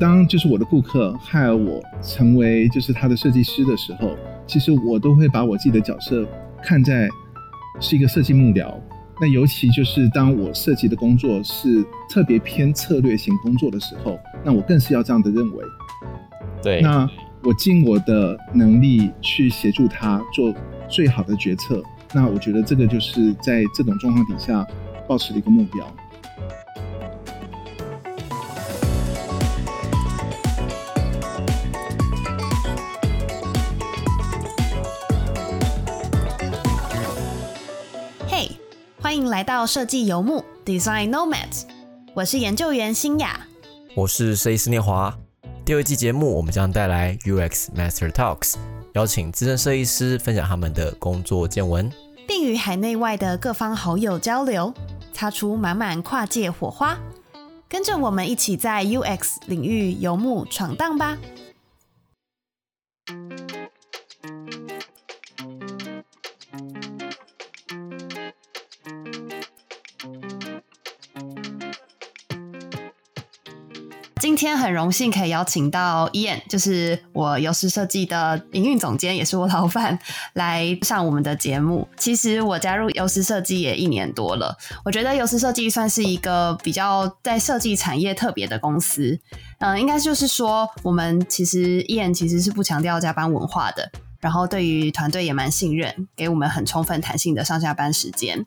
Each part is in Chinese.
当就是我的顾客害我成为就是他的设计师的时候，其实我都会把我自己的角色看在是一个设计幕僚。那尤其就是当我设计的工作是特别偏策略型工作的时候，那我更是要这样的认为。对，那我尽我的能力去协助他做最好的决策。那我觉得这个就是在这种状况底下保持的一个目标。来到设计游牧 Design Nomads，我是研究员新雅。我是设计师聂华。第二季节目，我们将带来 UX Master Talks，邀请资深设计师分享他们的工作见闻，并与海内外的各方好友交流，擦出满满跨界火花。跟着我们一起在 UX 领域游牧闯荡吧！今天很荣幸可以邀请到 Ian，就是我优势设计的营运总监，也是我老板，来上我们的节目。其实我加入优势设计也一年多了，我觉得优势设计算是一个比较在设计产业特别的公司。嗯，应该就是说，我们其实 Ian 其实是不强调加班文化的，然后对于团队也蛮信任，给我们很充分弹性的上下班时间。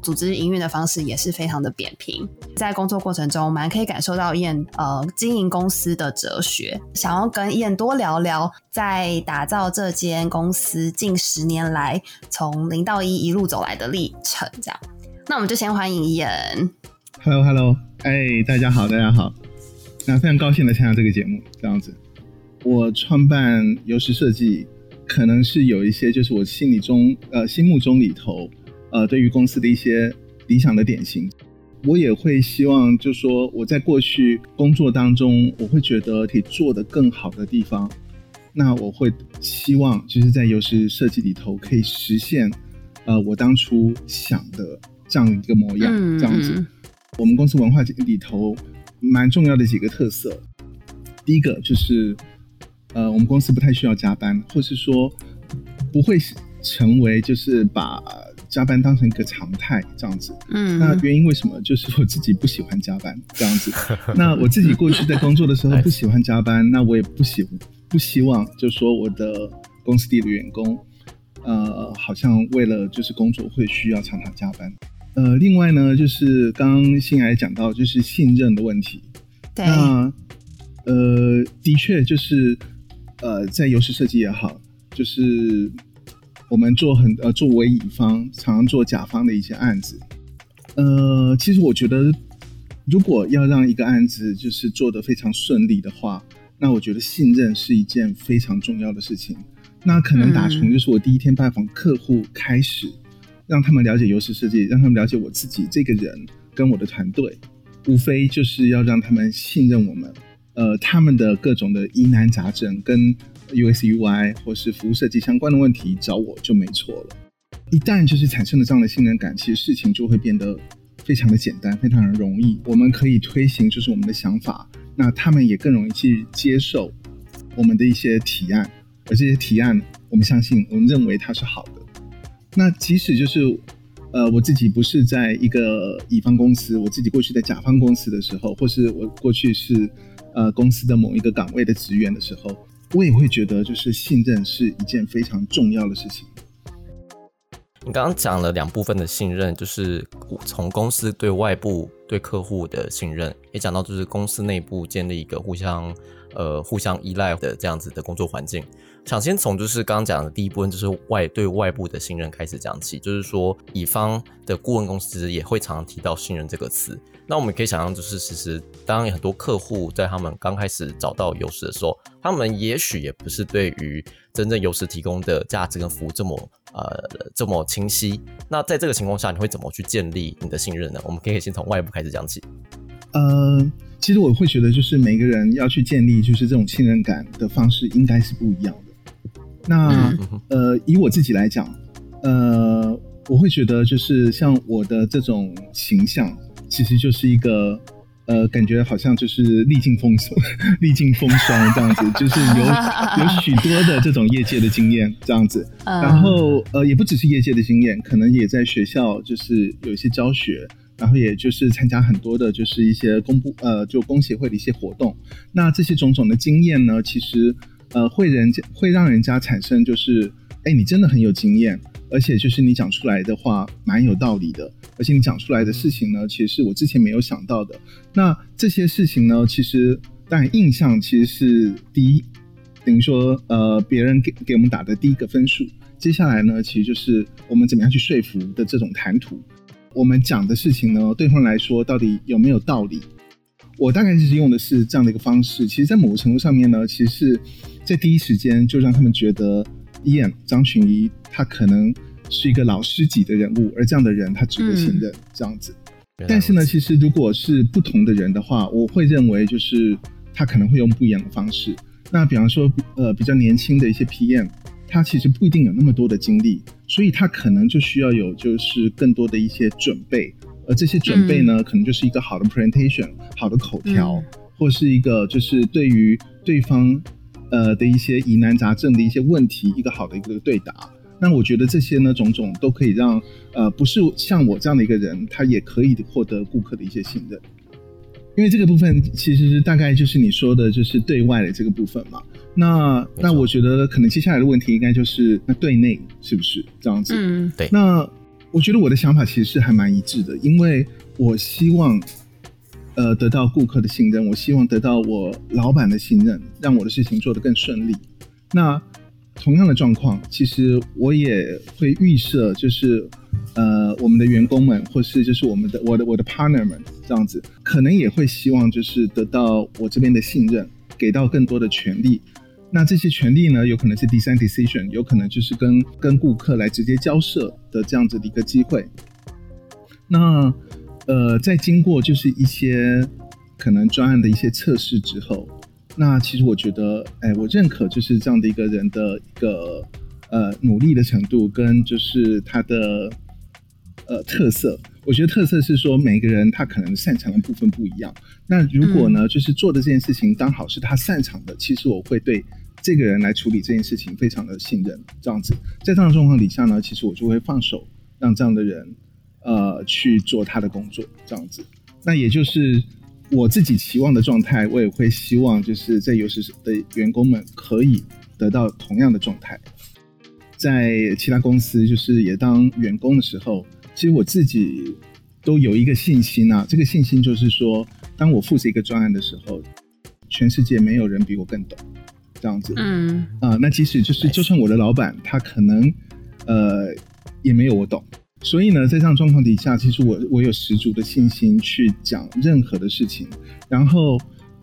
组织营运的方式也是非常的扁平，在工作过程中蛮可以感受到燕呃经营公司的哲学，想要跟燕多聊聊在打造这间公司近十年来从零到一一路走来的历程。这样，那我们就先欢迎燕。Hello Hello，哎，大家好，大家好，那非常高兴的参加这个节目。这样子，我创办游时设计，可能是有一些就是我心里中呃心目中里头。呃，对于公司的一些理想的典型，我也会希望，就说我在过去工作当中，我会觉得可以做得更好的地方，那我会希望就是在游戏设计里头可以实现，呃，我当初想的这样一个模样，这样子。我们公司文化里头蛮重要的几个特色，第一个就是，呃，我们公司不太需要加班，或是说不会成为就是把。加班当成一个常态这样子，嗯，那原因为什么？就是我自己不喜欢加班这样子。那我自己过去在工作的时候不喜欢加班，那我也不喜不希望，就说我的公司里的员工，呃，好像为了就是工作会需要常常加班。呃，另外呢，就是刚刚新来讲到就是信任的问题。对。那呃，的确就是呃，在游戏设计也好，就是。我们做很呃，作为乙方，常常做甲方的一些案子。呃，其实我觉得，如果要让一个案子就是做得非常顺利的话，那我觉得信任是一件非常重要的事情。那可能打从就是我第一天拜访客户开始，让他们了解优势设计，让他们了解我自己这个人跟我的团队，无非就是要让他们信任我们。呃，他们的各种的疑难杂症跟。UX UI 或是服务设计相关的问题找我就没错了。一旦就是产生了这样的信任感，其实事情就会变得非常的简单，非常的容易。我们可以推行就是我们的想法，那他们也更容易去接受我们的一些提案，而这些提案我们相信，我们认为它是好的。那即使就是呃我自己不是在一个乙方公司，我自己过去在甲方公司的时候，或是我过去是呃公司的某一个岗位的职员的时候。我也会觉得，就是信任是一件非常重要的事情。你刚刚讲了两部分的信任，就是从公司对外部对客户的信任，也讲到就是公司内部建立一个互相呃互相依赖的这样子的工作环境。想先从就是刚刚讲的第一部分，就是外对外部的信任开始讲起。就是说，乙方的顾问公司也会常常提到信任这个词。那我们可以想象，就是其实当很多客户在他们刚开始找到优势的时候，他们也许也不是对于真正优势提供的价值跟服务这么呃这么清晰。那在这个情况下，你会怎么去建立你的信任呢？我们可以先从外部开始讲起。呃，其实我会觉得，就是每个人要去建立就是这种信任感的方式，应该是不一样的。那呃，以我自己来讲，呃，我会觉得就是像我的这种形象，其实就是一个呃，感觉好像就是历尽风霜，历尽风霜这样子，就是有 有许多的这种业界的经验这样子。然后呃，也不只是业界的经验，可能也在学校就是有一些教学，然后也就是参加很多的就是一些公布呃就工协会的一些活动。那这些种种的经验呢，其实呃会人家会让人家产生就是，哎，你真的很有经验。而且就是你讲出来的话蛮有道理的，而且你讲出来的事情呢，其实是我之前没有想到的。那这些事情呢，其实当然印象其实是第一，等于说呃别人给给我们打的第一个分数。接下来呢，其实就是我们怎么样去说服的这种谈吐。我们讲的事情呢，对方来说到底有没有道理？我大概就是用的是这样的一个方式。其实，在某个程度上面呢，其实是在第一时间就让他们觉得。Ian 张群怡，他可能是一个老师级的人物，而这样的人他值得信任，这样子。但是呢，其实如果是不同的人的话，我会认为就是他可能会用不一样的方式。那比方说，呃，比较年轻的一些 PM，他其实不一定有那么多的精力，所以他可能就需要有就是更多的一些准备。而这些准备呢，可能就是一个好的 presentation，好的口条，或是一个就是对于对方。呃的一些疑难杂症的一些问题，一个好的一个对答，那我觉得这些呢种种都可以让呃不是像我这样的一个人，他也可以获得顾客的一些信任，因为这个部分其实是大概就是你说的就是对外的这个部分嘛。那那我觉得可能接下来的问题应该就是那对内是不是这样子？嗯，对。那我觉得我的想法其实是还蛮一致的，因为我希望。呃，得到顾客的信任，我希望得到我老板的信任，让我的事情做得更顺利。那同样的状况，其实我也会预设，就是呃，我们的员工们，或是就是我们的我的我的 partner 们，这样子，可能也会希望就是得到我这边的信任，给到更多的权利。那这些权利呢，有可能是 design decision，有可能就是跟跟顾客来直接交涉的这样子的一个机会。那。呃，在经过就是一些可能专案的一些测试之后，那其实我觉得，哎，我认可就是这样的一个人的一个呃努力的程度跟就是他的呃特色。我觉得特色是说每个人他可能擅长的部分不一样。那如果呢，就是做的这件事情刚好是他擅长的，其实我会对这个人来处理这件事情非常的信任。这样子，在这样的状况底下呢，其实我就会放手让这样的人。呃，去做他的工作，这样子，那也就是我自己期望的状态，我也会希望就是在游戏的员工们可以得到同样的状态。在其他公司就是也当员工的时候，其实我自己都有一个信心啊，这个信心就是说，当我负责一个专案的时候，全世界没有人比我更懂，这样子，嗯，啊，那即使就是就算我的老板他可能呃也没有我懂。所以呢，在这样状况底下，其实我我有十足的信心去讲任何的事情。然后，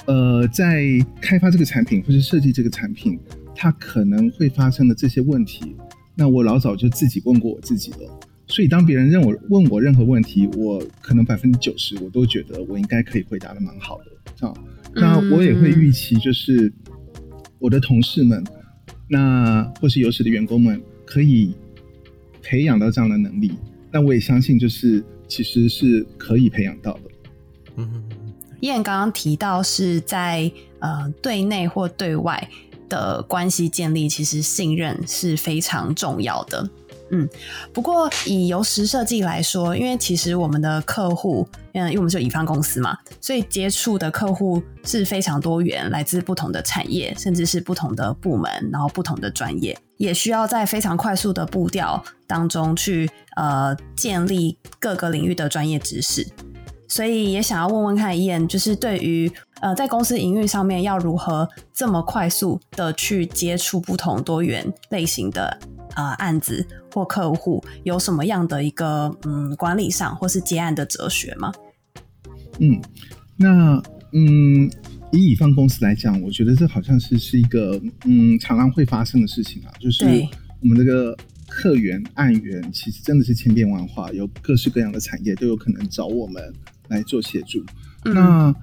呃，在开发这个产品或是设计这个产品，它可能会发生的这些问题，那我老早就自己问过我自己了。所以，当别人认我问我任何问题，我可能百分之九十我都觉得我应该可以回答的蛮好的。这样，那我也会预期，就是我的同事们，那或是有史的员工们可以。培养到这样的能力，但我也相信，就是其实是可以培养到的。嗯，燕刚刚提到是在呃对内或对外的关系建立，其实信任是非常重要的。嗯，不过以由实设计来说，因为其实我们的客户，嗯，因为我们是乙方公司嘛，所以接触的客户是非常多元，来自不同的产业，甚至是不同的部门，然后不同的专业，也需要在非常快速的步调当中去呃建立各个领域的专业知识。所以也想要问问看，燕，就是对于呃在公司营运上面要如何这么快速的去接触不同多元类型的。呃，案子或客户有什么样的一个嗯管理上或是接案的哲学吗？嗯，那嗯以乙方公司来讲，我觉得这好像是是一个嗯常常会发生的事情啊，就是我们这个客源案源其实真的是千变万化，有各式各样的产业都有可能找我们来做协助。那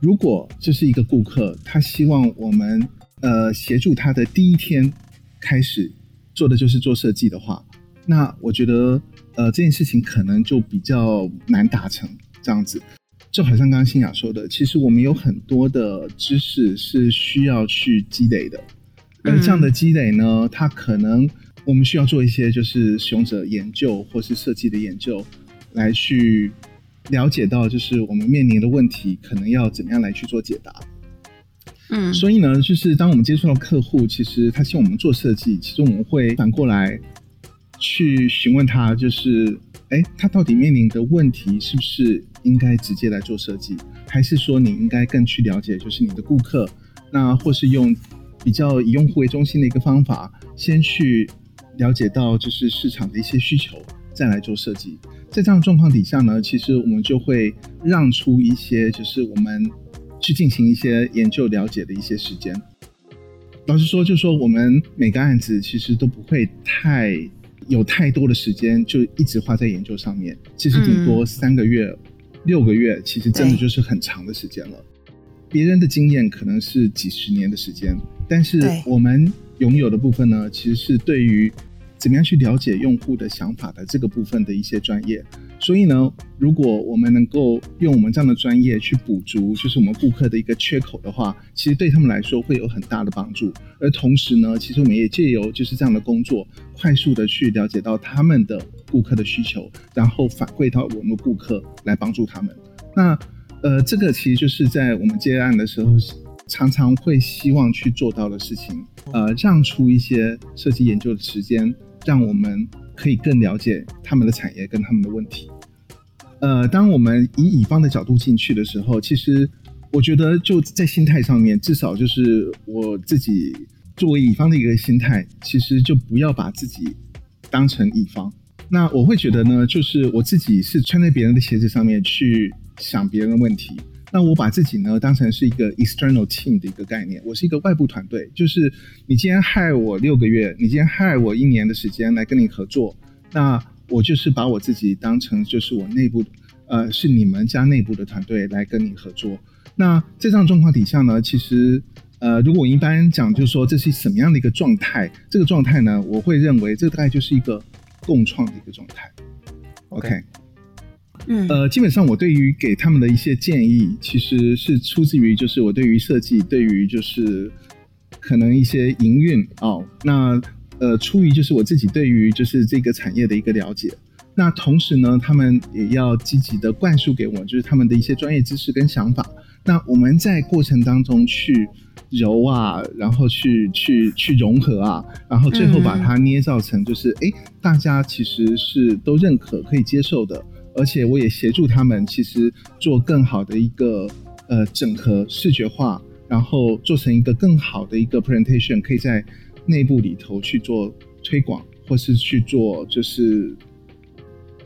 如果这是一个顾客，他希望我们呃协助他的第一天开始。做的就是做设计的话，那我觉得，呃，这件事情可能就比较难达成这样子。就好像刚刚新雅说的，其实我们有很多的知识是需要去积累的，而这样的积累呢，它可能我们需要做一些就是使用者研究或是设计的研究，来去了解到就是我们面临的问题，可能要怎么样来去做解答。嗯，所以呢，就是当我们接触到客户，其实他希望我们做设计，其实我们会反过来去询问他，就是，哎，他到底面临的问题是不是应该直接来做设计，还是说你应该更去了解，就是你的顾客，那或是用比较以用户为中心的一个方法，先去了解到就是市场的一些需求，再来做设计。在这样的状况底下呢，其实我们就会让出一些，就是我们去进行一些研究了解的一些时间。老实说，就说我们每个案子其实都不会太有太多的时间，就一直花在研究上面。其实顶多三个月、六个月，其实真的就是很长的时间了。别人的经验可能是几十年的时间，但是我们拥有的部分呢，其实是对于怎么样去了解用户的想法的这个部分的一些专业。所以呢，如果我们能够用我们这样的专业去补足，就是我们顾客的一个缺口的话，其实对他们来说会有很大的帮助。而同时呢，其实我们也借由就是这样的工作，快速的去了解到他们的顾客的需求，然后反馈到我们的顾客来帮助他们。那呃，这个其实就是在我们接案的时候，常常会希望去做到的事情。呃，让出一些设计研究的时间，让我们可以更了解他们的产业跟他们的问题。呃，当我们以乙方的角度进去的时候，其实我觉得就在心态上面，至少就是我自己作为乙方的一个心态，其实就不要把自己当成乙方。那我会觉得呢，就是我自己是穿在别人的鞋子上面去想别人的问题。那我把自己呢当成是一个 external team 的一个概念，我是一个外部团队。就是你今天害我六个月，你今天害我一年的时间来跟你合作，那我就是把我自己当成就是我内部，呃，是你们家内部的团队来跟你合作。那这样状况底下呢，其实呃，如果我一般讲，就是说这是什么样的一个状态？这个状态呢，我会认为这大概就是一个共创的一个状态。OK，呃，基本上我对于给他们的一些建议，其实是出自于就是我对于设计，对于就是可能一些营运哦，那呃出于就是我自己对于就是这个产业的一个了解。那同时呢，他们也要积极的灌输给我，就是他们的一些专业知识跟想法。那我们在过程当中去揉啊，然后去去去融合啊，然后最后把它捏造成就是，哎、大家其实是都认可、可以接受的，而且我也协助他们其实做更好的一个呃整合、视觉化，然后做成一个更好的一个 presentation，可以在内部里头去做推广，或是去做就是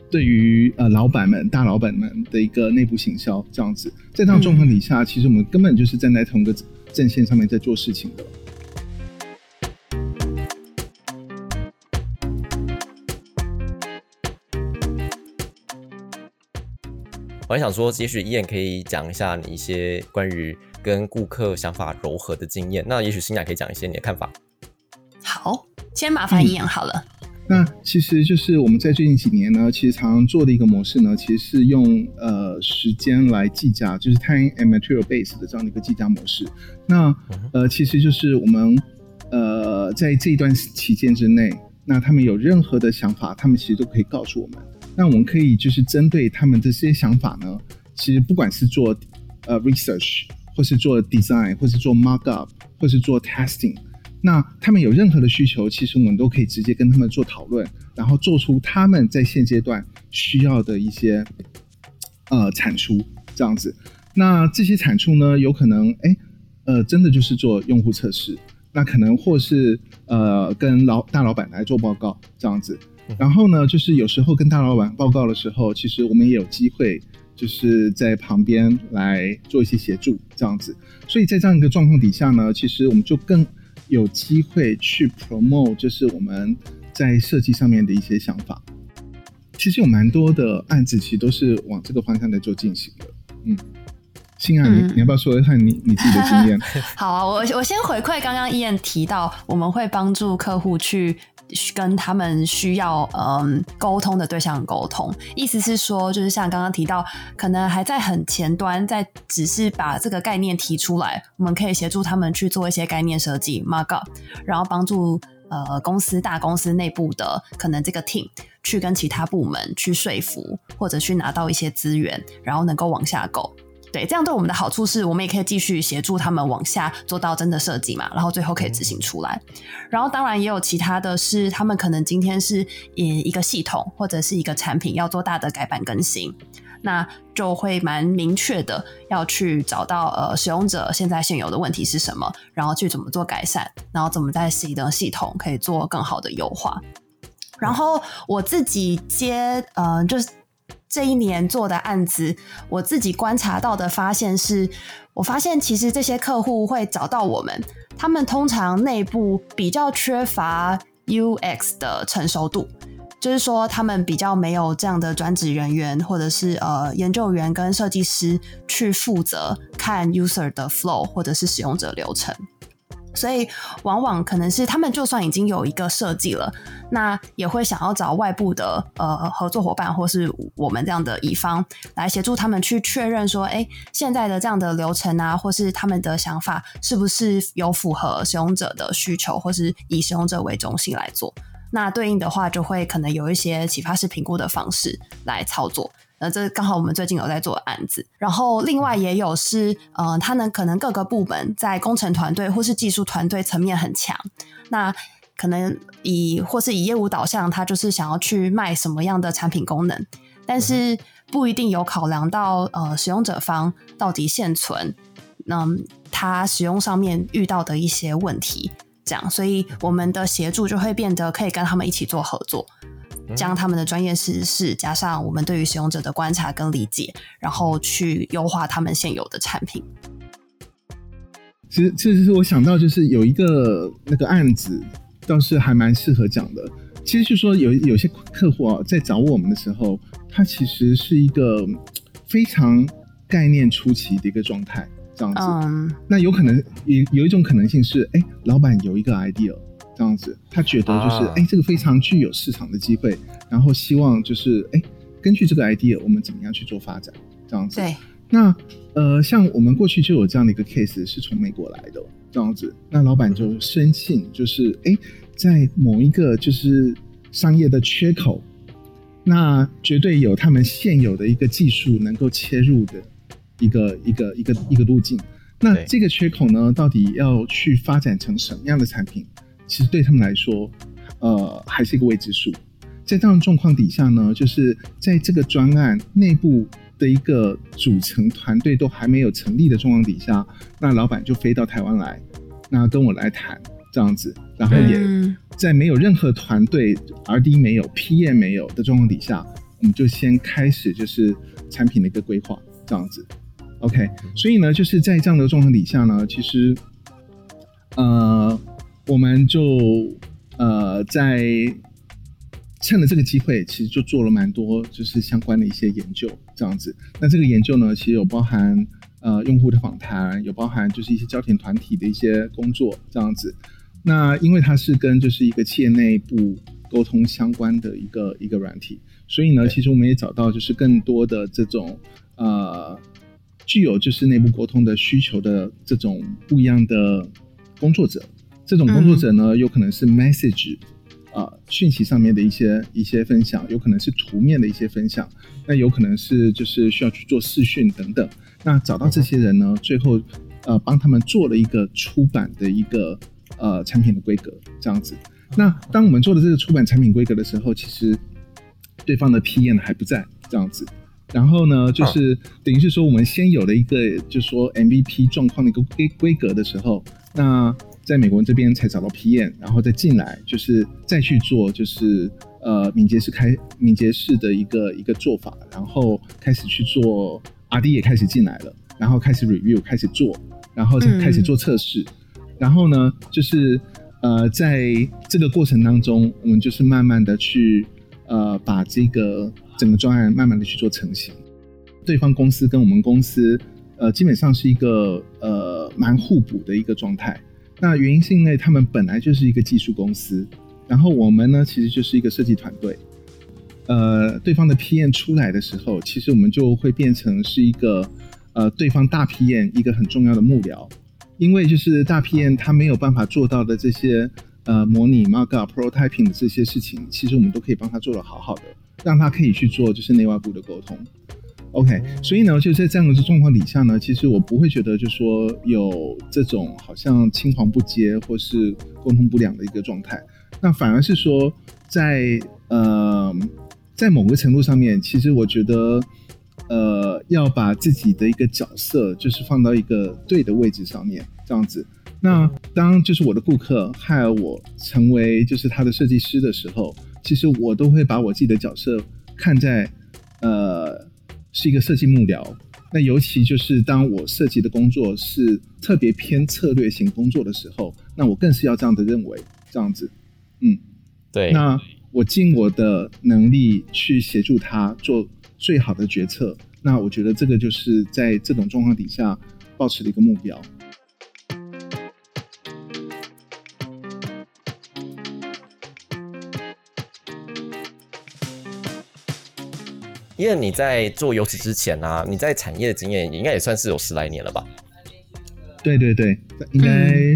对于呃老板们、大老板们的一个内部行销这样子，在这样的状况底下，其实我们根本就是站在同一个阵线上面在做事情的。我还想说，也许伊眼可以讲一下你一些关于跟顾客想法柔和的经验。那也许新雅可以讲一些你的看法。好，先麻烦一眼好了。那其实就是我们在最近几年呢，其实常常做的一个模式呢，其实是用呃时间来计价，就是 time and material base 的这样的一个计价模式。那呃，其实就是我们呃在这一段期间之内，那他们有任何的想法，他们其实都可以告诉我们。那我们可以就是针对他们这些想法呢，其实不管是做呃 research，或是做 design，或是做 mark up，或是做 testing。那他们有任何的需求，其实我们都可以直接跟他们做讨论，然后做出他们在现阶段需要的一些呃产出，这样子。那这些产出呢，有可能哎呃真的就是做用户测试，那可能或是呃跟老大老板来做报告这样子。然后呢，就是有时候跟大老板报告的时候，其实我们也有机会就是在旁边来做一些协助这样子。所以在这样一个状况底下呢，其实我们就更有机会去 promote，就是我们在设计上面的一些想法。其实有蛮多的案子，其实都是往这个方向在做进行的。嗯，欣啊，你嗯你要不要说一下你你自己的经验？好啊，我我先回馈刚刚伊燕提到，我们会帮助客户去跟他们需要嗯沟通的对象沟通。意思是说，就是像刚刚提到，可能还在很前端，在只是把这个概念提出来，我们可以协助他们去做一些概念设计 mark up，然后帮助呃公司大公司内部的可能这个 team 去跟其他部门去说服，或者去拿到一些资源，然后能够往下购。对，这样对我们的好处是我们也可以继续协助他们往下做到真的设计嘛，然后最后可以执行出来。然后当然也有其他的是，他们可能今天是以一个系统或者是一个产品要做大的改版更新，那就会蛮明确的要去找到呃使用者现在现有的问题是什么，然后去怎么做改善，然后怎么在新的系统可以做更好的优化。然后我自己接呃就是。这一年做的案子，我自己观察到的发现是，我发现其实这些客户会找到我们，他们通常内部比较缺乏 UX 的成熟度，就是说他们比较没有这样的专职人员或者是呃研究员跟设计师去负责看 user 的 flow 或者是使用者流程。所以，往往可能是他们就算已经有一个设计了，那也会想要找外部的呃合作伙伴，或是我们这样的乙方来协助他们去确认说，哎，现在的这样的流程啊，或是他们的想法是不是有符合使用者的需求，或是以使用者为中心来做。那对应的话，就会可能有一些启发式评估的方式来操作。呃，这刚好我们最近有在做案子，然后另外也有是，呃，他呢可能各个部门在工程团队或是技术团队层面很强，那可能以或是以业务导向，他就是想要去卖什么样的产品功能，但是不一定有考量到呃使用者方到底现存，那他使用上面遇到的一些问题，这样，所以我们的协助就会变得可以跟他们一起做合作。将他们的专业知识加上我们对于使用者的观察跟理解，然后去优化他们现有的产品。其实，其实是我想到就是有一个那个案子，倒是还蛮适合讲的。其实就说有有些客户啊，在找我们的时候，他其实是一个非常概念初期的一个状态，这样子。那有可能有有一种可能性是，哎，老板有一个 idea。这样子，他觉得就是哎，这个非常具有市场的机会，然后希望就是哎，根据这个 idea，我们怎么样去做发展？这样子。对。那呃，像我们过去就有这样的一个 case，是从美国来的这样子。那老板就深信，就是哎，在某一个就是商业的缺口，那绝对有他们现有的一个技术能够切入的一个一个一个一个路径。那这个缺口呢，到底要去发展成什么样的产品？其实对他们来说，呃，还是一个未知数。在这样的状况底下呢，就是在这个专案内部的一个组成团队都还没有成立的状况底下，那老板就飞到台湾来，那跟我来谈这样子，然后也在没有任何团队 R D 没有 P M 没有的状况底下，我们就先开始就是产品的一个规划这样子。OK，所以呢，就是在这样的状况底下呢，其实，呃。我们就呃在趁着这个机会，其实就做了蛮多就是相关的一些研究，这样子。那这个研究呢，其实有包含呃用户的访谈，有包含就是一些焦点团体的一些工作，这样子。那因为它是跟就是一个企业内部沟通相关的一个一个软体，所以呢，其实我们也找到就是更多的这种呃具有就是内部沟通的需求的这种不一样的工作者。这种工作者呢，有可能是 message，啊，讯息上面的一些一些分享，有可能是图面的一些分享，那有可能是就是需要去做视讯等等。那找到这些人呢，最后呃帮他们做了一个出版的一个呃产品的规格这样子。那当我们做的这个出版产品规格的时候，其实对方的 PM 还不在这样子。然后呢，就是等于是说我们先有了一个就是说 MVP 状况的一个规规格的时候，那。在美国这边才找到 PM，然后再进来，就是再去做，就是呃敏捷式开敏捷式的一个一个做法，然后开始去做 RD 也开始进来了，然后开始 review 开始做，然后开始做测试，然后呢，就是呃在这个过程当中，我们就是慢慢的去呃把这个整个专案慢慢的去做成型，对方公司跟我们公司呃基本上是一个呃蛮互补的一个状态。那原因是因为他们本来就是一个技术公司，然后我们呢其实就是一个设计团队。呃，对方的 PM 出来的时候，其实我们就会变成是一个呃对方大 PM 一个很重要的幕僚，因为就是大 PM 他没有办法做到的这些呃模拟 Markup、Prototyping 的这些事情，其实我们都可以帮他做得好好的，让他可以去做就是内外部的沟通。OK，所以呢，就在这样的状况底下呢，其实我不会觉得就说有这种好像青黄不接或是沟通不良的一个状态，那反而是说在呃。在某个程度上面，其实我觉得，呃，要把自己的一个角色，就是放到一个对的位置上面，这样子。那当就是我的顾客害我成为就是他的设计师的时候，其实我都会把我自己的角色看在，呃，是一个设计幕僚。那尤其就是当我设计的工作是特别偏策略型工作的时候，那我更是要这样的认为，这样子。嗯，对。那。我尽我的能力去协助他做最好的决策，那我觉得这个就是在这种状况底下保持的一个目标。因为你在做游戏之前啊，你在产业的经验应该也算是有十来年了吧？对对对，应该。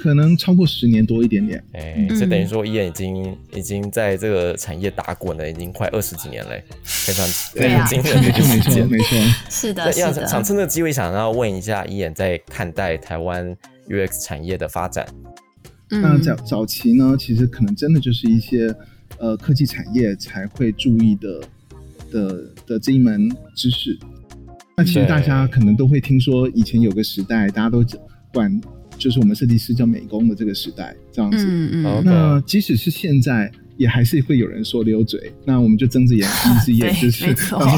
可能超过十年多一点点，哎，这等于说伊恩已经已经在这个产业打滚了，已经快二十几年嘞，非常非常惊人的时间，没错，是的，是的。想趁这个机会，想要问一下伊恩在看待台湾 UX 产业的发展。那早早期呢，其实可能真的就是一些呃科技产业才会注意的的的这一门知识。那其实大家可能都会听说，以前有个时代，大家都管。就是我们设计师叫美工的这个时代，这样子。嗯嗯。那即使是现在，也还是会有人说溜嘴，那我们就睁着眼 闭着眼，就是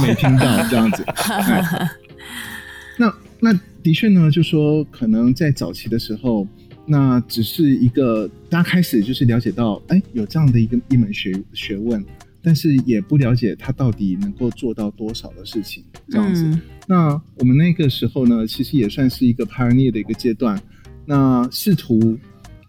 没听到 这样子。那那的确呢，就说可能在早期的时候，那只是一个大家开始就是了解到，哎，有这样的一个一门学学问，但是也不了解他到底能够做到多少的事情，这样子。那我们那个时候呢，其实也算是一个 pioneer 的一个阶段。那试图，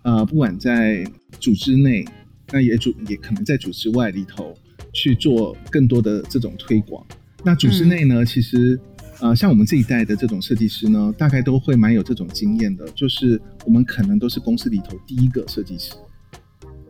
呃，不管在组织内，那也组也可能在组织外里头去做更多的这种推广。那组织内呢，其实，呃，像我们这一代的这种设计师呢，大概都会蛮有这种经验的，就是我们可能都是公司里头第一个设计师。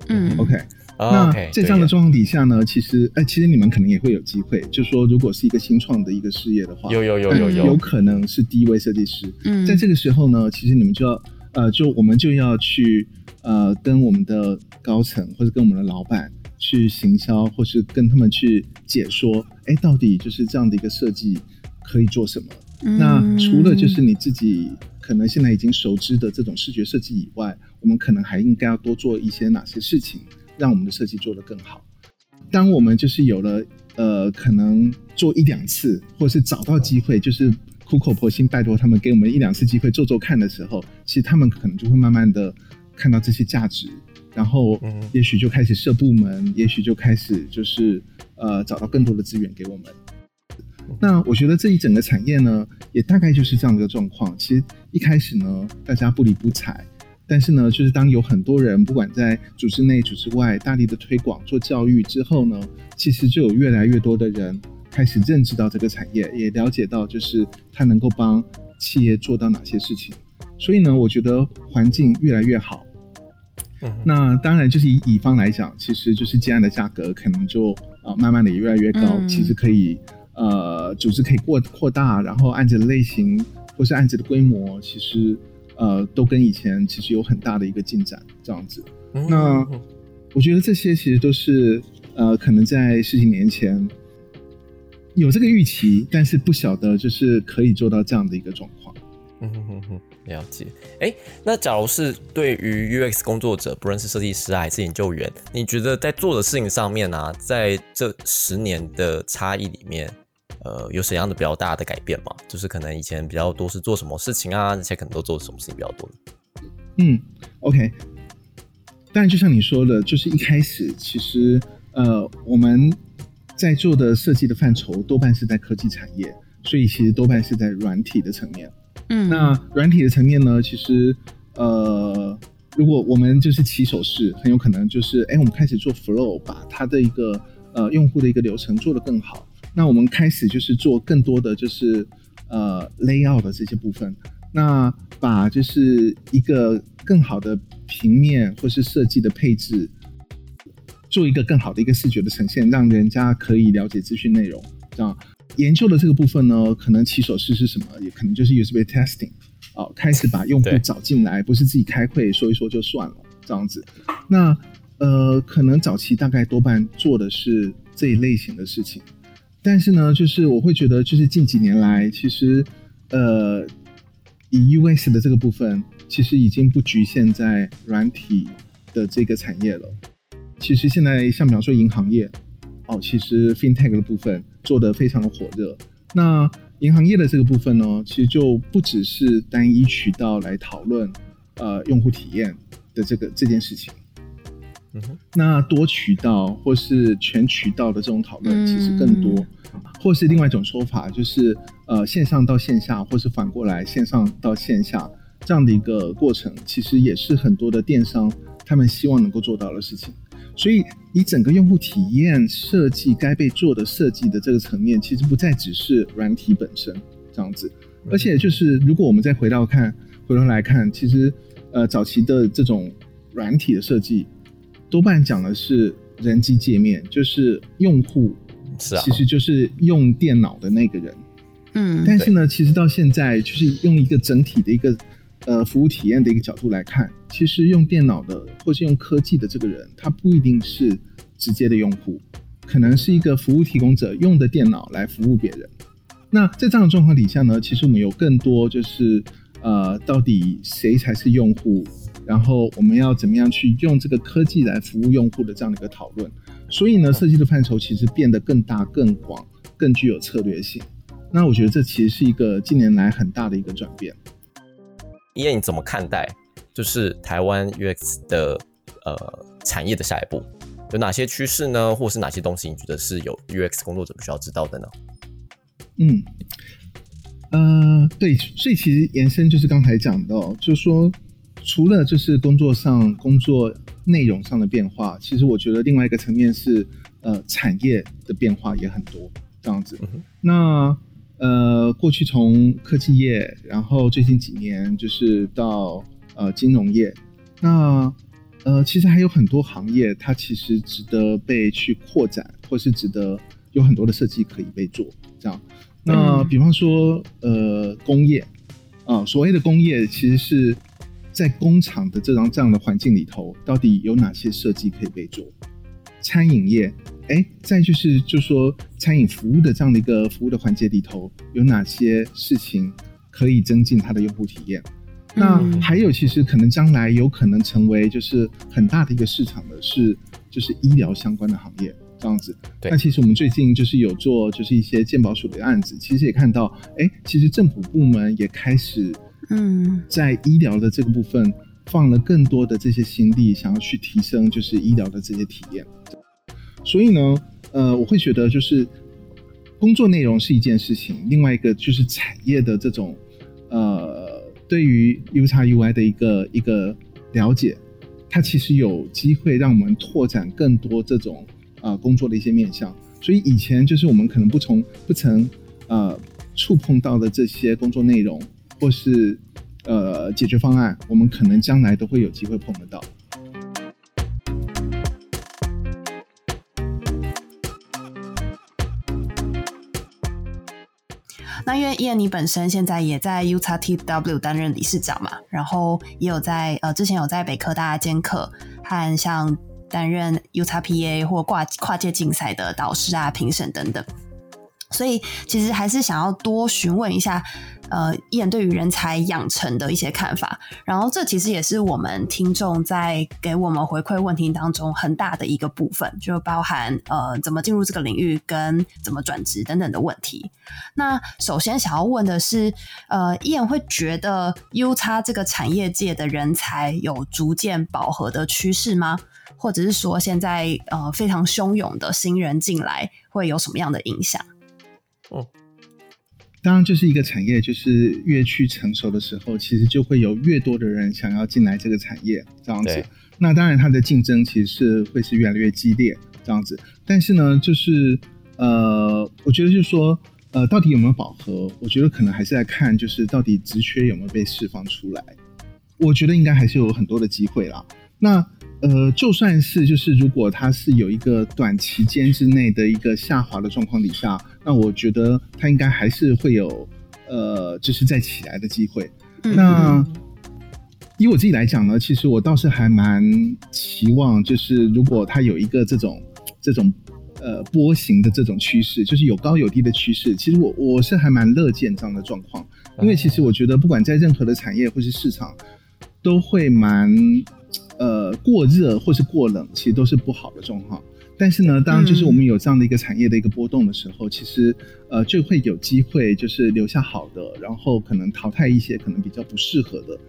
嗯，OK。那在这样的状况底下呢，其实，哎，其实你们可能也会有机会，就是说，如果是一个新创的一个事业的话，有有有有有，有可能是第一位设计师。嗯，在这个时候呢，其实你们就要。呃，就我们就要去呃，跟我们的高层或者跟我们的老板去行销，或是跟他们去解说，哎，到底就是这样的一个设计可以做什么？那除了就是你自己可能现在已经熟知的这种视觉设计以外，我们可能还应该要多做一些哪些事情，让我们的设计做得更好？当我们就是有了呃，可能做一两次，或是找到机会，就是。苦口婆心拜托他们给我们一两次机会做做看的时候，其实他们可能就会慢慢的看到这些价值，然后也许就开始设部门，也许就开始就是呃找到更多的资源给我们。那我觉得这一整个产业呢，也大概就是这样的一个状况。其实一开始呢，大家不理不睬，但是呢，就是当有很多人不管在组织内、组织外大力的推广做教育之后呢，其实就有越来越多的人。开始认知到这个产业，也了解到就是它能够帮企业做到哪些事情，所以呢，我觉得环境越来越好。嗯，那当然就是以乙方来讲，其实就是接案的价格可能就啊慢慢的也越来越高，其实可以呃组织可以扩扩大，然后案子的类型或是案子的规模，其实呃都跟以前其实有很大的一个进展这样子。那我觉得这些其实都是呃可能在十几年前。有这个预期，但是不晓得就是可以做到这样的一个状况。嗯哼哼哼，了解。哎，那假如是对于 UX 工作者，不论是设计师还是研究员，你觉得在做的事情上面啊，在这十年的差异里面，呃，有什么样的比较大的改变吗？就是可能以前比较多是做什么事情啊，那些可能都做什么事情比较多嗯，OK。但就像你说的，就是一开始其实呃，我们。在做的设计的范畴多半是在科技产业，所以其实多半是在软体的层面。嗯，那软体的层面呢，其实呃，如果我们就是起手式，很有可能就是哎，我们开始做 flow，把它的一个呃用户的一个流程做得更好。那我们开始就是做更多的就是呃 layout 的这些部分，那把就是一个更好的平面或是设计的配置，做一个更好的一个视觉的呈现，让人家可以了解资讯内容。这样研究的这个部分呢，可能起手式是什么？也可能就是 USB testing，哦，开始把用户找进来，不是自己开会说一说就算了这样子。那呃，可能早期大概多半做的是这一类型的事情。但是呢，就是我会觉得，就是近几年来，其实，呃，以 US 的这个部分，其实已经不局限在软体的这个产业了。其实现在像比方说银行业，哦，其实 FinTech 的部分做得非常的火热。那银行业的这个部分呢，其实就不只是单一渠道来讨论，呃，用户体验的这个这件事情。那多渠道或是全渠道的这种讨论其实更多，或是另外一种说法就是呃线上到线下，或是反过来线上到线下这样的一个过程，其实也是很多的电商他们希望能够做到的事情。所以你整个用户体验设计该被做的设计的这个层面，其实不再只是软体本身这样子，而且就是如果我们再回到看回头来看，其实呃早期的这种软体的设计。多半讲的是人机界面，就是用户，是啊，其实就是用电脑的那个人，嗯，但是呢，其实到现在，就是用一个整体的一个呃服务体验的一个角度来看，其实用电脑的或是用科技的这个人，他不一定是直接的用户，可能是一个服务提供者用的电脑来服务别人。那在这样的状况底下呢，其实我们有更多就是呃，到底谁才是用户？然后我们要怎么样去用这个科技来服务用户的这样的一个讨论，所以呢，设计的范畴其实变得更大、更广、更具有策略性。那我觉得这其实是一个近年来很大的一个转变。伊恩，你怎么看待就是台湾 UX 的呃产业的下一步有哪些趋势呢？或是哪些东西你觉得是有 UX 工作者必须要知道的呢？嗯，呃，对，所以其实延伸就是刚才讲到，就是说。除了就是工作上工作内容上的变化，其实我觉得另外一个层面是，呃，产业的变化也很多这样子。那呃，过去从科技业，然后最近几年就是到呃金融业，那呃其实还有很多行业，它其实值得被去扩展，或是值得有很多的设计可以被做这样。那比方说呃工业啊，所谓的工业其实是。在工厂的这张这样的环境里头，到底有哪些设计可以被做？餐饮业，哎，再就是就说餐饮服务的这样的一个服务的环节里头，有哪些事情可以增进它的用户体验？那还有，其实可能将来有可能成为就是很大的一个市场的是，就是医疗相关的行业这样子。对。那其实我们最近就是有做就是一些鉴宝署的案子，其实也看到，哎，其实政府部门也开始。嗯，在医疗的这个部分放了更多的这些心力，想要去提升就是医疗的这些体验。所以呢，呃，我会觉得就是工作内容是一件事情，另外一个就是产业的这种呃，对于 U x UI 的一个一个了解，它其实有机会让我们拓展更多这种啊工作的一些面向。所以以前就是我们可能不从不曾呃触碰到的这些工作内容。或是呃解决方案，我们可能将来都会有机会碰得到。那因为叶你本身现在也在 U X T W 担任理事长嘛，然后也有在呃之前有在北科大兼课和像担任 U X P A 或跨跨界竞赛的导师啊、评审等等。所以其实还是想要多询问一下，呃，艺人对于人才养成的一些看法。然后这其实也是我们听众在给我们回馈问题当中很大的一个部分，就包含呃怎么进入这个领域跟怎么转职等等的问题。那首先想要问的是，呃，艺人会觉得 U 叉这个产业界的人才有逐渐饱和的趋势吗？或者是说现在呃非常汹涌的新人进来会有什么样的影响？当然，就是一个产业，就是越去成熟的时候，其实就会有越多的人想要进来这个产业，这样子。那当然，它的竞争其实是会是越来越激烈，这样子。但是呢，就是呃，我觉得就是说，呃，到底有没有饱和？我觉得可能还是在看，就是到底职缺有没有被释放出来。我觉得应该还是有很多的机会啦。那呃，就算是就是如果它是有一个短期间之内的一个下滑的状况底下，那我觉得它应该还是会有呃，就是再起来的机会。嗯那以我自己来讲呢，其实我倒是还蛮期望，就是如果它有一个这种这种呃波形的这种趋势，就是有高有低的趋势，其实我我是还蛮乐见这样的状况，因为其实我觉得不管在任何的产业或是市场，都会蛮呃过热或是过冷，其实都是不好的状况。但是呢，当就是我们有这样的一个产业的一个波动的时候，其实呃就会有机会就是留下好的，然后可能淘汰一些可能比较不适合的。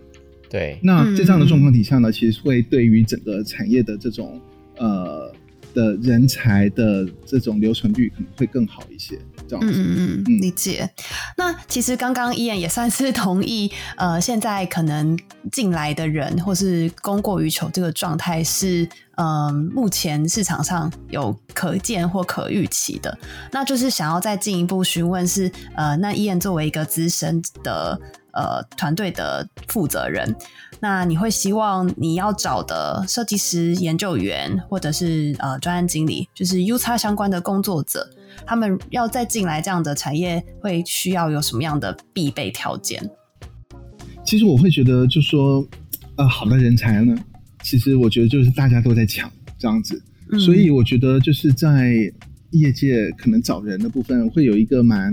对，那在这样的状况底下呢，其实会对于整个产业的这种呃的人才的这种留存率可能会更好一些，这样子。嗯嗯嗯，嗯理解。那其实刚刚伊恩也算是同意，呃，现在可能进来的人或是供过于求这个状态是，嗯、目前市场上有可见或可预期的。那就是想要再进一步询问是，呃，那伊恩作为一个资深的呃团队的负责人，那你会希望你要找的设计师、研究员或者是呃专案经理，就是 U 叉相关的工作者，他们要再进来这样的产业，会需要有什么样的必备条件？其实我会觉得，就说呃好的人才呢，其实我觉得就是大家都在抢这样子，嗯所以我觉得就是在业界可能找人的部分会有一个蛮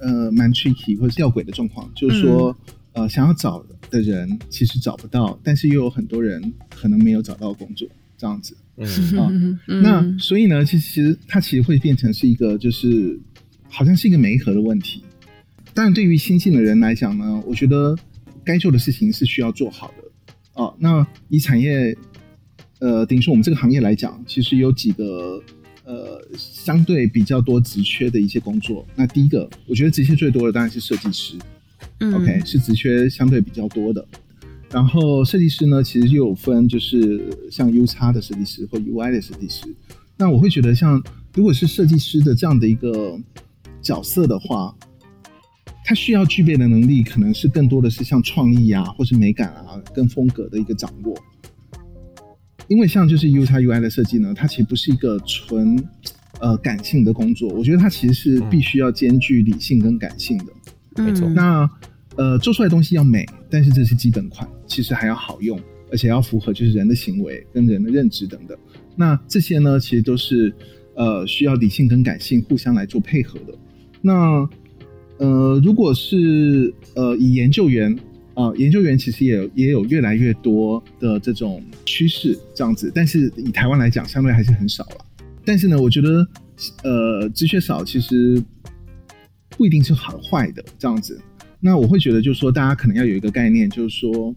呃蛮 tricky 或者吊诡的状况，就是说、呃想要找的人其实找不到，但是又有很多人可能没有找到工作这样子。嗯，啊嗯那所以呢，其实它其实会变成是一个就是好像是一个媒合的问题。当然，对于新进的人来讲呢，我觉得该做的事情是需要做好的。哦、那以产业呃，等于说我们这个行业来讲，其实有几个呃相对比较多职缺的一些工作。那第一个，我觉得职缺最多的当然是设计师。嗯 OK，是职缺相对比较多的。然后设计师呢，其实又有分，就是像 U 叉的设计师或 UI 的设计师。那我会觉得，像如果是设计师的这样的一个角色的话，他需要具备的能力，可能是更多的是像创意啊，或是美感啊，跟风格的一个掌握。因为像就是 U 叉 UI 的设计呢，它其实不是一个纯呃感性的工作，我觉得它其实是必须要兼具理性跟感性的。没错嗯那呃，做出来的东西要美，但是这是基本款，其实还要好用，而且要符合就是人的行为跟人的认知等等。那这些呢，其实都是呃需要理性跟感性互相来做配合的。那呃，如果是呃以研究员啊、研究员其实也也有越来越多的这种趋势这样子，但是以台湾来讲，相对还是很少了。但是呢，我觉得呃职缺少其实不一定是好坏的这样子。那我会觉得，就是说，大家可能要有一个概念，就是说，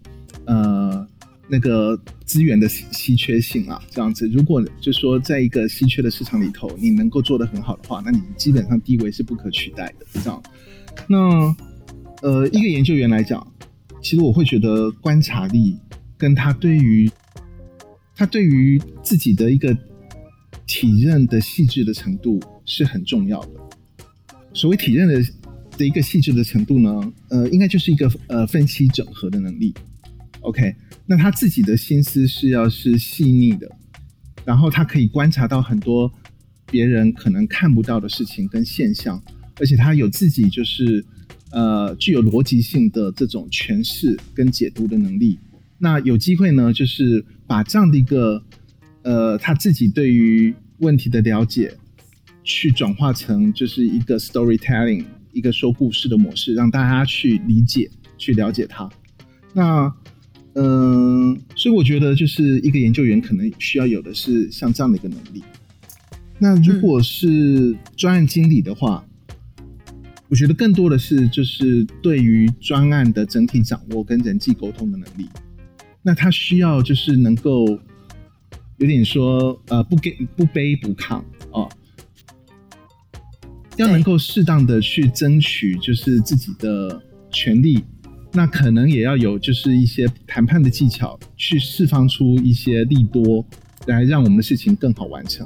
呃，那个资源的稀稀缺性啊，这样子。如果就是说，在一个稀缺的市场里头，你能够做得很好的话，那你基本上地位是不可取代的。这样，那呃，一个研究员来讲，其实我会觉得观察力跟他对于他对于自己的一个体认的细致的程度是很重要的。所谓体认的的一个细致的程度呢，呃，应该就是一个呃分析整合的能力。OK，那他自己的心思是要是细腻的，然后他可以观察到很多别人可能看不到的事情跟现象，而且他有自己就是呃具有逻辑性的这种诠释跟解读的能力。那有机会呢，就是把这样的一个呃他自己对于问题的了解，去转化成就是一个 storytelling，一个说故事的模式，让大家去理解、去了解它。那嗯、所以我觉得就是一个研究员可能需要有的是像这样的一个能力。那如果是专案经理的话，我觉得更多的是就是对于专案的整体掌握跟人际沟通的能力。那他需要就是能够有点说呃不给不卑不亢哦，要能够适当的去争取就是自己的权利，那可能也要有就是一些谈判的技巧，去释放出一些利多，来让我们的事情更好完成。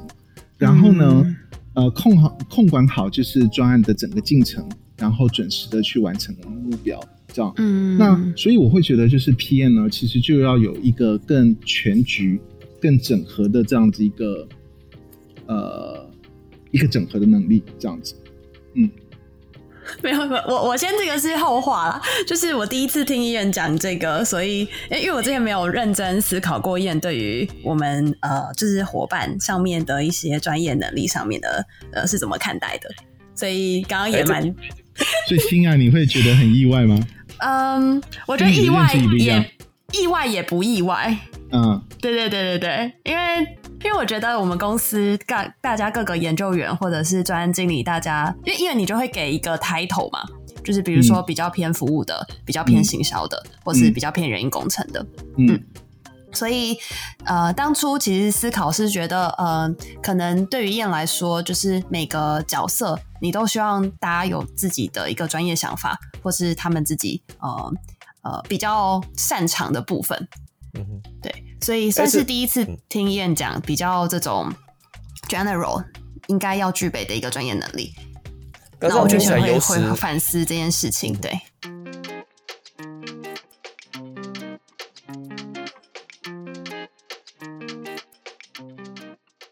然后呢，呃，控好控管好就是专案的整个进程，然后准时的去完成我们的目标，这样。嗯，那所以我会觉得，就是 PM 呢，其实就要有一个更全局、更整合的这样子一个呃一个整合的能力，这样子。没有 没有，我我先这个是后话啦，就是我第一次听伊人讲这个，所以诶因为我之前没有认真思考过伊人对于我们呃就是伙伴上面的一些专业能力上面的呃是怎么看待的，所以刚刚也蛮所以欣啊，你会觉得很意外吗？嗯，我觉得意外也意外也不意外，嗯对对对对对，因为因为我觉得我们公司大大家各个研究员或者是专案经理，大家因为因为你就会给一个 title 嘛，就是比如说比较偏服务的，比较偏行销的，或是比较偏人因工程的。嗯。所以，呃，当初其实思考是觉得，呃，可能对于燕来说，就是每个角色你都希望大家有自己的一个专业想法，或是他们自己呃呃比较擅长的部分。嗯哼，对，所以算是是第一次听燕讲比较这种 general 应该要具备的一个专业能力。刚那我就刚听起来会会反思这件事情。对，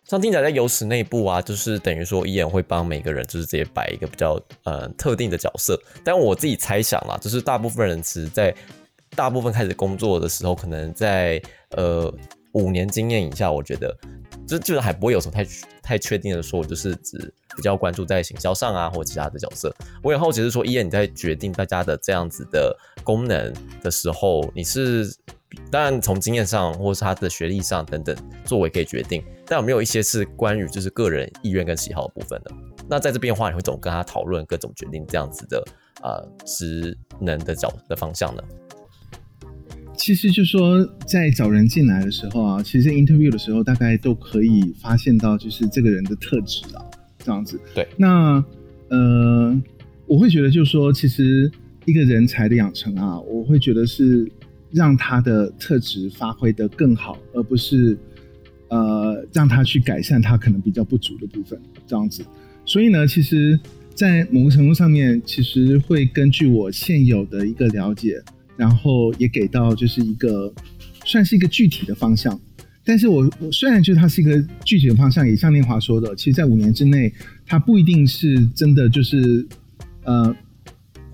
像听起来在游史内部啊，就是等于说伊人会帮每个人就是直接摆一个比较呃特定的角色，但我自己猜想啦，就是大部分人其实在大部分开始工作的时候，可能在呃五年经验以下，我觉得就就是还不会有什么太太确定的说，我就是只比较关注在行销上啊或其他的角色。我也好奇是说，伊人你在决定大家的这样子的功能的时候，你是当然从经验上或是他的学历上等等作为可以决定，但有没有一些是关于就是个人意愿跟喜好的部分呢？那在这边的话，你会怎么跟他讨论，各种决定这样子的呃职能的角的方向呢？其实就说在找人进来的时候啊，其实 interview 的时候，大概都可以发现到就是这个人的特质啊，这样子。对，那呃，我会觉得就是说，其实一个人才的养成啊，我会觉得是让他的特质发挥的更好，而不是呃让他去改善他可能比较不足的部分，这样子。所以呢，其实，在某个程度上面，其实会根据我现有的一个了解，然后也给到就是一个算是一个具体的方向。但是我我虽然觉得它是一个具体的方向，也像念华说的，其实，在五年之内，它不一定是真的就是呃，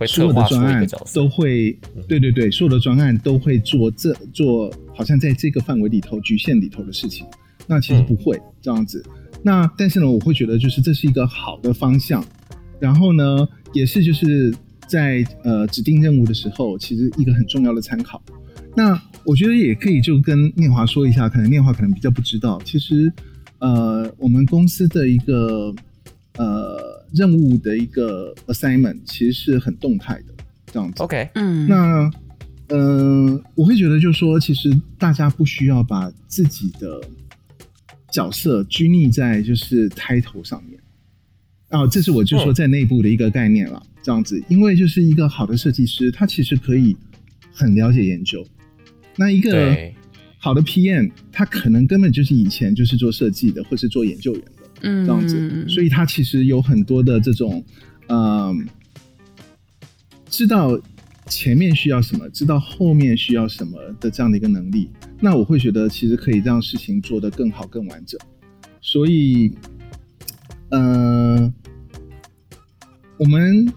所有的专案都会嗯，对对对，所有的专案都会做这做，好像在这个范围里头局限里头的事情。那其实嗯不会这样子。那但是呢，我会觉得就是这是一个好的方向。然后呢，也是就是在呃指定任务的时候，其实一个很重要的参考。那我觉得也可以就跟念华说一下，可能念华可能比较不知道，其实呃我们公司的一个呃任务的一个 assignment 其实是很动态的这样子。OK，嗯，那呃，我会觉得就是说，其实大家不需要把自己的角色拘泥在就是 title 上面。啊，这是我就说嗯在内部的一个概念了，这样子，因为就是一个好的设计师，他其实可以很了解研究。那一个好的 PM，他可能根本就是以前就是做设计的，或是做研究员的。嗯这样子，所以他其实有很多的这种，嗯，知道前面需要什么，知道后面需要什么的这样的一个能力。那我会觉得其实可以让事情做得更好、更完整。所以，呃，我们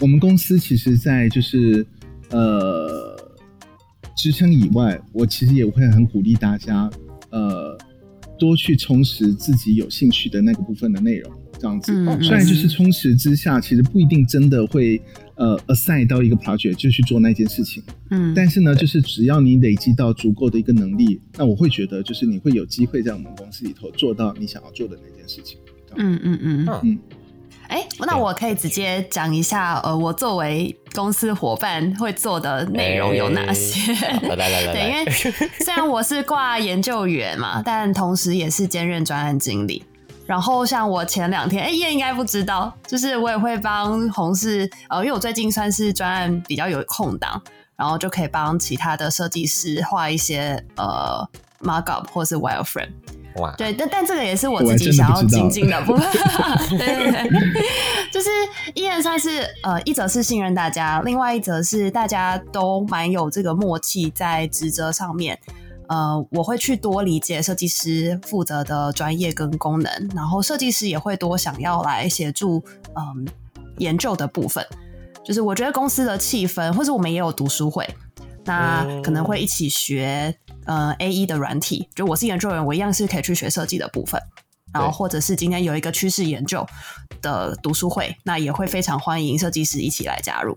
我们公司其实，在就是呃支撑以外，我其实也会很鼓励大家，呃，多去充实自己有兴趣的那个部分的内容，这样子。嗯虽然就是充实之下，其实不一定真的会呃 assign 到一个 project 就去做那件事情，嗯，但是呢，就是只要你累积到足够的一个能力，那我会觉得就是你会有机会在我们公司里头做到你想要做的那件事情。嗯嗯。嗯。嗯，哎、那我可以直接讲一下，呃，我作为公司伙伴会做的内容有哪些？哎好来来来来 对，因来为虽然我是挂研究员嘛，但同时也是兼任专案经理。然后像我前两天，哎，叶应该不知道，就是我也会帮同事，呃，因为我最近算是专案比较有空档，然后就可以帮其他的设计师画一些呃 markup 或是 wireframe。哇，对，但但这个也是我自己想要精进的部分。对对对，就是依然算是呃，一则是信任大家，另外一则是大家都蛮有这个默契在职责上面。呃，我会去多理解设计师负责的专业跟功能，然后设计师也会多想要来协助嗯研究的部分。就是我觉得公司的气氛，或者我们也有读书会，那可能会一起学呃 A E 的软体。就我是研究员，我一样是可以去学设计的部分。然后或者是今天有一个趋势研究的读书会，那也会非常欢迎设计师一起来加入。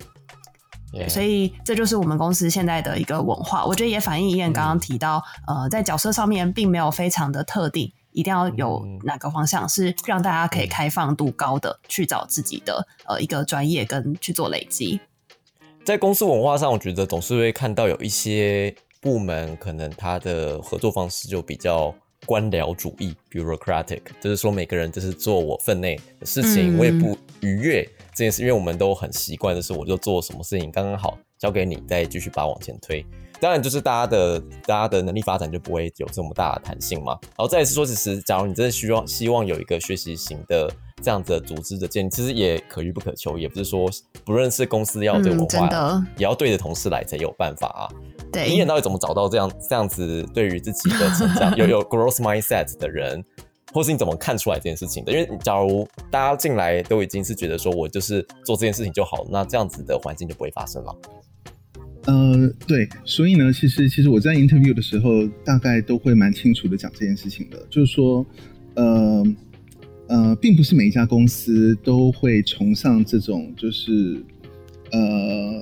所以这就是我们公司现在的一个文化，我觉得也反映一燕刚刚提到，呃，在角色上面并没有非常的特定，一定要有哪个方向是让大家可以开放度高的去找自己的呃一个专业跟去做累积。在公司文化上，我觉得总是会看到有一些部门可能他的合作方式就比较官僚主义 （bureaucratic），就是说每个人就是做我分内的事情，我也不逾越。这件事，因为我们都很习惯就是，我就做什么事情刚刚好交给你，再继续把往前推。当然，就是大家的大家的能力发展就不会有这么大的弹性嘛。然后再一次说，其实假如你真的需要希望有一个学习型的这样子的组织的建立，其实也可遇不可求，也不是说不论是公司要这个文化，也要对着同事来才有办法啊。对，你演到底怎么找到这样这样子对于自己的成长 有有 growth mindset 的人？或是你怎么看出来这件事情的？因为假如大家进来都已经是觉得说我就是做这件事情就好，那这样子的环境就不会发生了。呃，对，所以呢，其实其实我在 interview 的时候，大概都会蛮清楚的讲这件事情的，就是说，呃呃，并不是每一家公司都会崇尚这种就是呃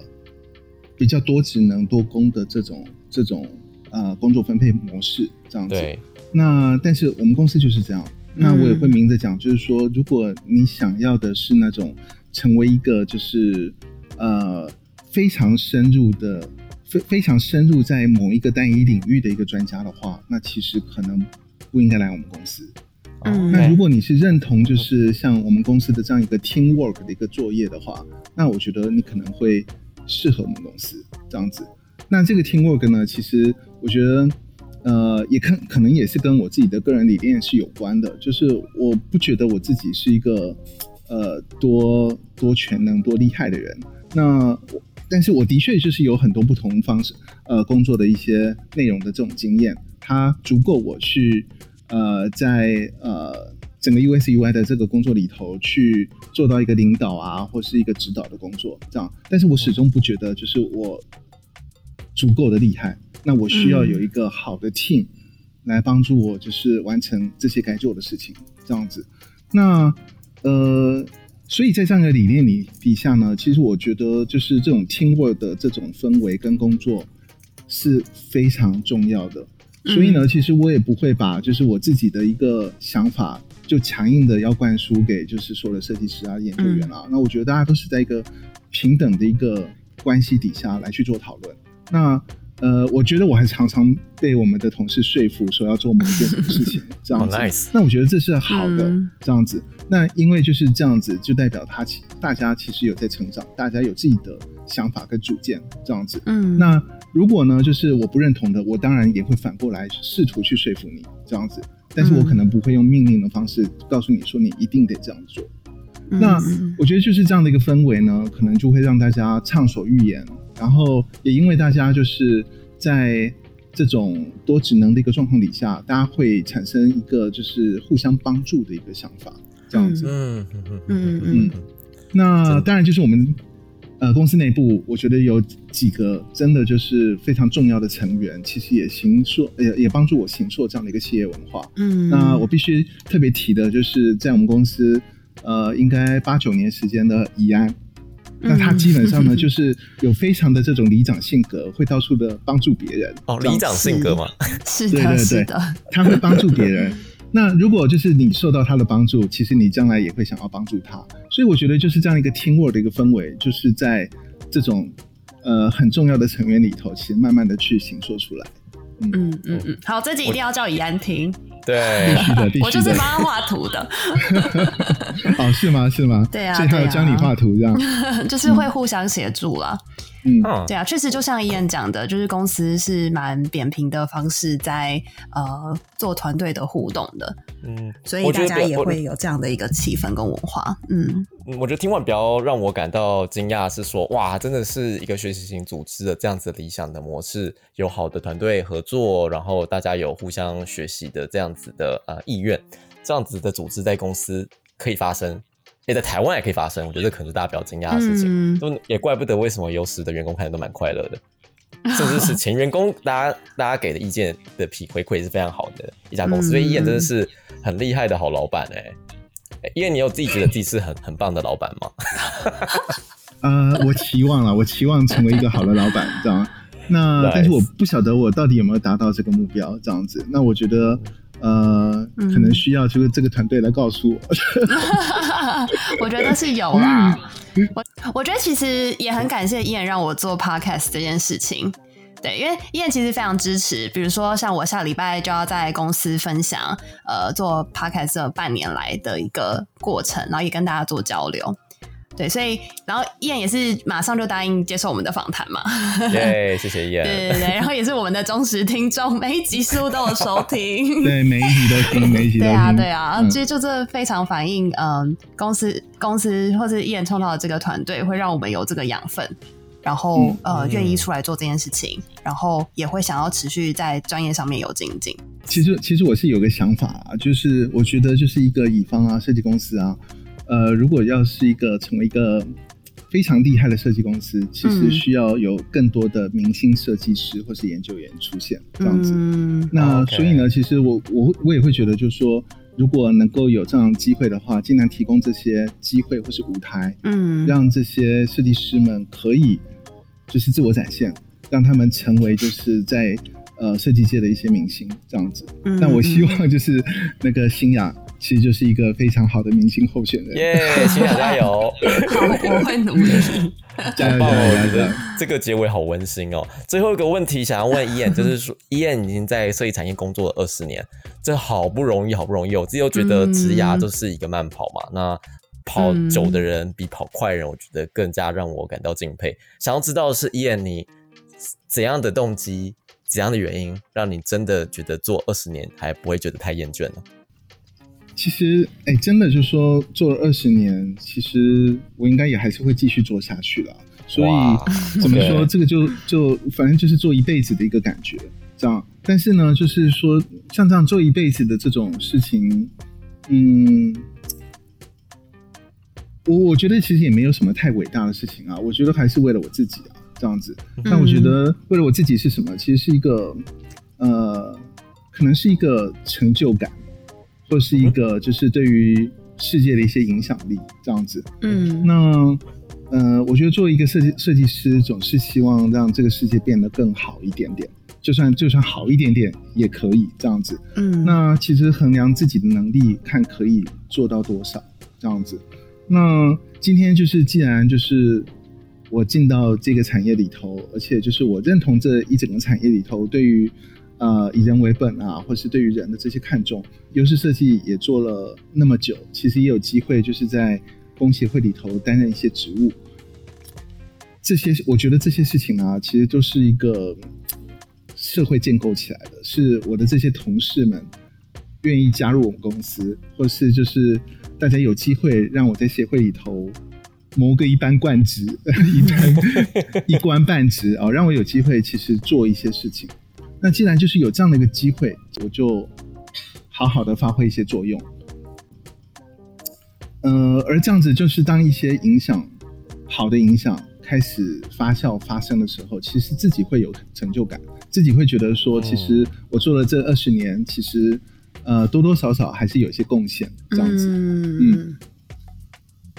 比较多职能多工的这种这种呃工作分配模式这样子。那但是我们公司就是这样，那我也会明着讲，就是说，如果你想要的是那种成为一个就是呃非常深入的非非常深入在某一个单一领域的一个专家的话，那其实可能不应该来我们公司。嗯，那如果你是认同就是像我们公司的这样一个 team work 的一个作业的话，那我觉得你可能会适合我们公司这样子。那这个 team work 呢，其实我觉得。呃，也可可能也是跟我自己的个人理念是有关的，就是我不觉得我自己是一个呃多多全能多厉害的人。那我但是我的确就是有很多不同方式呃工作的一些内容的这种经验，它足够我去呃在呃整个 US UI 的这个工作里头去做到一个领导啊或是一个指导的工作这样。但是我始终不觉得就是我足够的厉害。那我需要有一个好的 team 来帮助我，就是完成这些该做的事情，这样子。那呃，所以在这样的理念里底下呢，其实我觉得就是这种 team work 的这种氛围跟工作是非常重要的。所以呢，其实我也不会把就是我自己的一个想法就强硬的要灌输给就是所有的设计师啊、研究员啊。那我觉得大家都是在一个平等的一个关系底下来去做讨论。那呃，我觉得我还常常被我们的同事说服，说要做某一件什么事情，这样子。那我觉得这是好的，这样子。那因为就是这样子，就代表他其大家其实有在成长，大家有自己的想法跟主见，这样子。嗯。那如果呢，就是我不认同的，我当然也会反过来试图去说服你，这样子。但是我可能不会用命令的方式告诉你说你一定得这样做。那我觉得就是这样的一个氛围呢，可能就会让大家畅所欲言。然后也因为大家就是在这种多职能的一个状况底下，大家会产生一个就是互相帮助的一个想法，这样子。嗯嗯嗯嗯嗯。那当然就是我们呃公司内部，我觉得有几个真的就是非常重要的成员，其实也行塑也也帮助我行塑这样的一个企业文化。嗯。那我必须特别提的就是在我们公司呃应该八九年时间的怡安。那他基本上呢，就是有非常的这种里长性格，会到处的帮助别人。哦，里长性格嘛，是的，是的，他会帮助别人。那如果就是你受到他的帮助，其实你将来也会想要帮助他。所以我觉得就是这样一个 team work 的一个氛围，就是在这种呃很重要的成员里头，其实慢慢的去形塑出来。嗯嗯嗯，好，这集一定要叫以安听。对，必须的，必须的。我就是帮他画图的。哦，是吗？是吗？对啊，所以他有教你画图这样，就是会互相协助啦。嗯，对啊，确实就像伊恩讲的，就是公司是蛮扁平的方式在呃做团队的互动的，嗯，所以大家也会有这样的一个气氛跟文化。嗯，我觉得听完比较让我感到惊讶是说，哇，真的是一个学习型组织的这样子理想的模式，有好的团队合作，然后大家有互相学习的这样子的呃意愿，这样子的组织在公司可以发生。也在台湾也可以发生，我觉得这可能是大家比较惊讶的事情，都也怪不得为什么优势的员工看起来都蛮快乐的，甚至是前员工，大家大家给的意见的批回馈是非常好的一家公司，所以伊恩真的是很厉害的好老板哎，因为你有自己觉得自己是很很棒的老板吗？呃，我期望了，我期望成为一个好的老板，这样。那但是我不晓得我到底有没有达到这个目标，这样子。那我觉得。呃，可能需要就是这个团队来告诉我。我觉得是有啦。我我觉得其实也很感谢伊恩让我做 podcast 这件事情。对，因为伊恩其实非常支持。比如说，像我下礼拜就要在公司分享，呃，做 podcast 半年来的一个过程，然后也跟大家做交流。对，所以然后燕也是马上就答应接受我们的访谈嘛。对，谢谢 燕。对对对，然后也是我们的忠实听众，每一集似乎都有收听。对，每一集都听，每一集都听。对啊，对啊，其实就这非常反映，嗯，公司公司或者燕创造的这个团队会让我们有这个养分，然后呃，愿意出来做这件事情，然后也会想要持续在专业上面有精进。其实，其实我是有个想法啊，就是我觉得就是一个乙方啊，设计公司啊。呃，如果要是一个成为一个非常厉害的设计公司，其实需要有更多的明星设计师或是研究员出现这样子。那所以呢，其实我我我也会觉得，就是说，如果能够有这样机会的话，尽量提供这些机会或是舞台，嗯，让这些设计师们可以就是自我展现，让他们成为就是在呃设计界的一些明星这样子。但我希望就是那个新雅。其实就是一个非常好的明星候选人。耶，新雅加油！好，我会努力。加油！加油！这个结尾好温馨哦。最后一个问题想要问伊恩，就是说伊恩已经在设计产业工作了二十年，这好不容易，好不容易。我自己又觉得职涯就是一个慢跑嘛，那跑久的人比跑快人，我觉得更加让我感到敬佩。想要知道的是伊恩，你怎样的动机、怎样的原因，让你真的觉得做二十年还不会觉得太厌倦呢？其实，哎，真的就是说，做了二十年，其实我应该也还是会继续做下去了。所以怎么说，这个就就反正就是做一辈子的一个感觉，这样。但是呢，就是说像这样做一辈子的这种事情，嗯，我我觉得其实也没有什么太伟大的事情啊。我觉得还是为了我自己啊，这样子。但我觉得为了我自己是什么？其实是一个呃，可能是一个成就感。或是一个就是对于世界的一些影响力这样子，嗯，那呃，我觉得作为一个设计设计师，总是希望让这个世界变得更好一点点，就算就算好一点点也可以这样子，嗯，那其实衡量自己的能力，看可以做到多少这样子。那今天就是既然就是我进到这个产业里头，而且就是我认同这一整个产业里头对于。呃，以人为本啊，或是对于人的这些看重，优势设计也做了那么久，其实也有机会就是在工协会里头担任一些职务。这些我觉得这些事情啊，其实都是一个社会建构起来的，是我的这些同事们愿意加入我们公司，或是就是大家有机会让我在协会里头谋个一般贯职，一般 一官半职啊，让我有机会其实做一些事情。那既然就是有这样的一个机会，我就好好的发挥一些作用。呃，而这样子就是当一些影响好的影响开始发酵发生的时候，其实自己会有成就感，自己会觉得说，其实我做了这二十年，其实呃多多少少还是有一些贡献。这样子，嗯，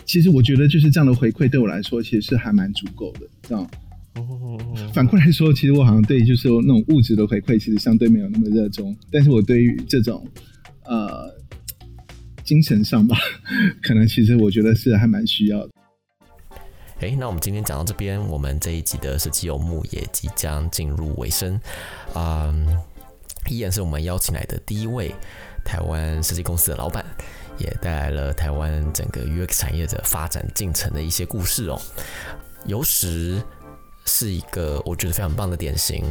其实我觉得就是这样的回馈对我来说，其实是还蛮足够的，这样。反过来说，其实我好像对就是那种物质的回馈，其实相对没有那么热衷。但是我对于这种呃精神上吧，可能其实我觉得是还蛮需要的。哎，那我们今天讲到这边，我们这一集的设计游牧也即将进入尾声。嗯，依然是我们邀请来的第一位。台湾设计公司的老板，也带来了台湾整个 UX 产业的发展进程的一些故事哦。有时是一个我觉得非常棒的典型，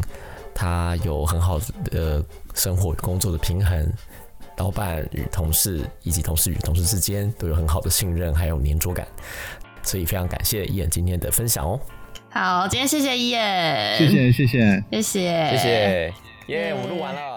他有很好的生活与工作的平衡，老板与同事以及同事与同事之间都有很好的信任还有粘着感，所以非常感谢伊恩今天的分享哦。好，今天谢谢伊恩，谢谢谢谢。谢谢。谢谢，耶，我们录完了。